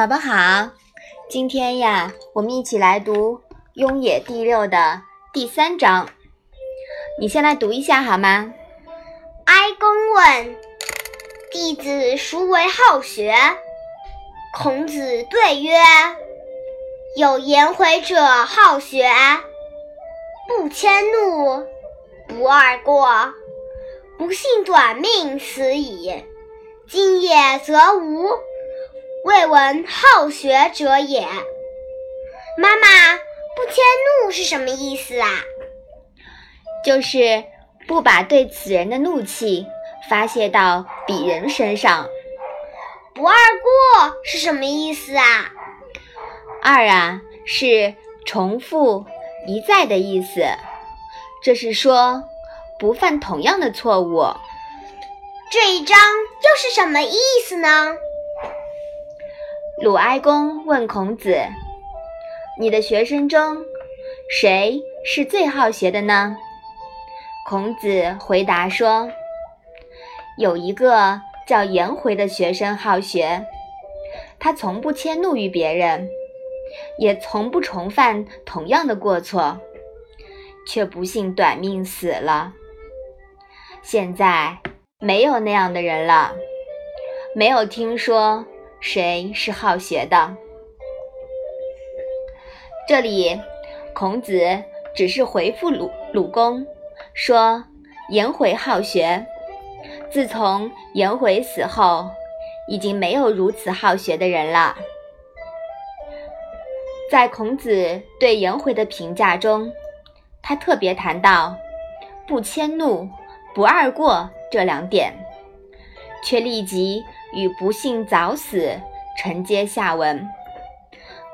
宝宝好，今天呀，我们一起来读《雍也》第六的第三章。你先来读一下好吗？哀公问：“弟子孰为好学？”孔子对曰：“有颜回者好学，不迁怒，不贰过，不幸短命死矣。今也则无。”未闻好学者也。妈妈，不迁怒是什么意思啊？就是不把对此人的怒气发泄到鄙人身上。不贰过是什么意思啊？二啊，是重复一再的意思。这是说不犯同样的错误。这一章又是什么意思呢？鲁哀公问孔子：“你的学生中，谁是最好学的呢？”孔子回答说：“有一个叫颜回的学生好学，他从不迁怒于别人，也从不重犯同样的过错，却不幸短命死了。现在没有那样的人了，没有听说。”谁是好学的？这里，孔子只是回复鲁鲁公说：“颜回好学。自从颜回死后，已经没有如此好学的人了。”在孔子对颜回的评价中，他特别谈到“不迁怒，不贰过”这两点，却立即。与不幸早死承接下文，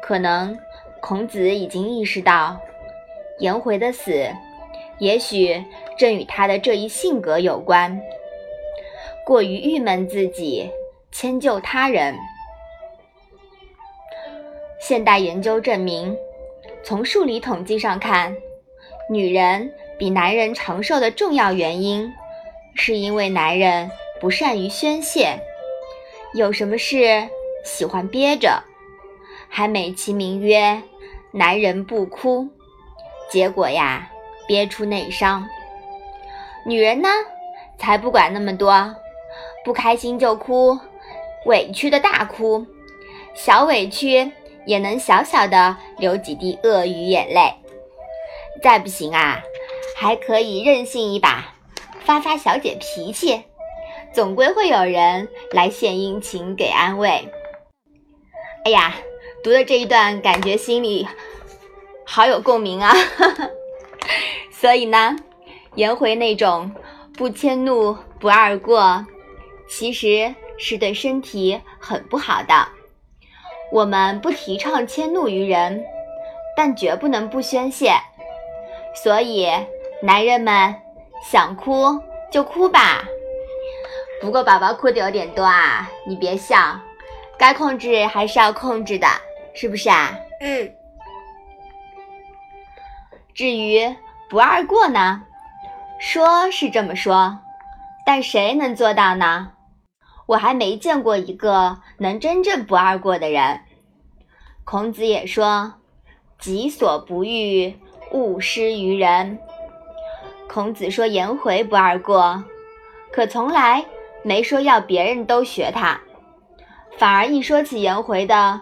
可能孔子已经意识到，颜回的死，也许正与他的这一性格有关，过于郁闷自己，迁就他人。现代研究证明，从数理统计上看，女人比男人长寿的重要原因，是因为男人不善于宣泄。有什么事喜欢憋着，还美其名曰“男人不哭”，结果呀，憋出内伤。女人呢，才不管那么多，不开心就哭，委屈的大哭，小委屈也能小小的流几滴鳄鱼眼泪。再不行啊，还可以任性一把，发发小姐脾气。总归会有人来献殷勤给安慰。哎呀，读的这一段感觉心里好有共鸣啊！所以呢，颜回那种不迁怒、不贰过，其实是对身体很不好的。我们不提倡迁怒于人，但绝不能不宣泄。所以，男人们想哭就哭吧。不过宝宝哭的有点多啊，你别笑，该控制还是要控制的，是不是啊？嗯。至于不贰过呢，说是这么说，但谁能做到呢？我还没见过一个能真正不贰过的人。孔子也说：“己所不欲，勿施于人。”孔子说颜回不贰过，可从来。没说要别人都学他，反而一说起颜回的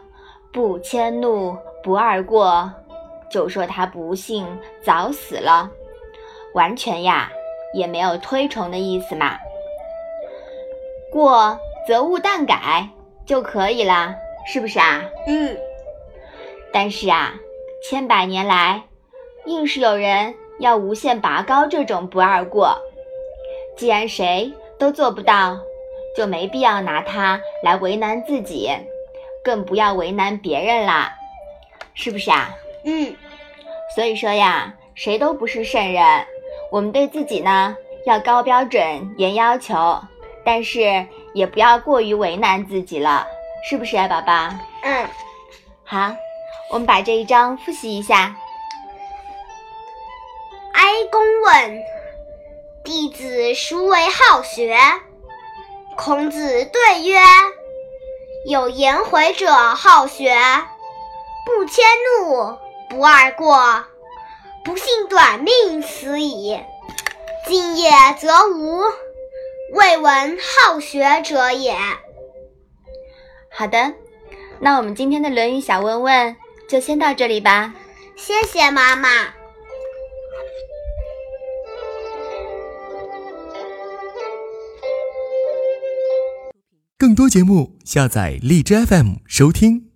不迁怒、不贰过，就说他不幸早死了，完全呀也没有推崇的意思嘛。过则勿惮改就可以了，是不是啊？嗯。但是啊，千百年来，硬是有人要无限拔高这种不贰过。既然谁。都做不到，就没必要拿它来为难自己，更不要为难别人啦，是不是啊？嗯。所以说呀，谁都不是圣人，我们对自己呢要高标准、严要求，但是也不要过于为难自己了，是不是啊，宝宝？嗯。好，我们把这一章复习一下。哀公问。弟子孰为好学？孔子对曰：“有颜回者好学，不迁怒，不贰过，不幸短命死矣。今也则无，未闻好学者也。好的，那我们今天的《论语》小问问就先到这里吧。谢谢妈妈。更多节目，下载荔枝 FM 收听。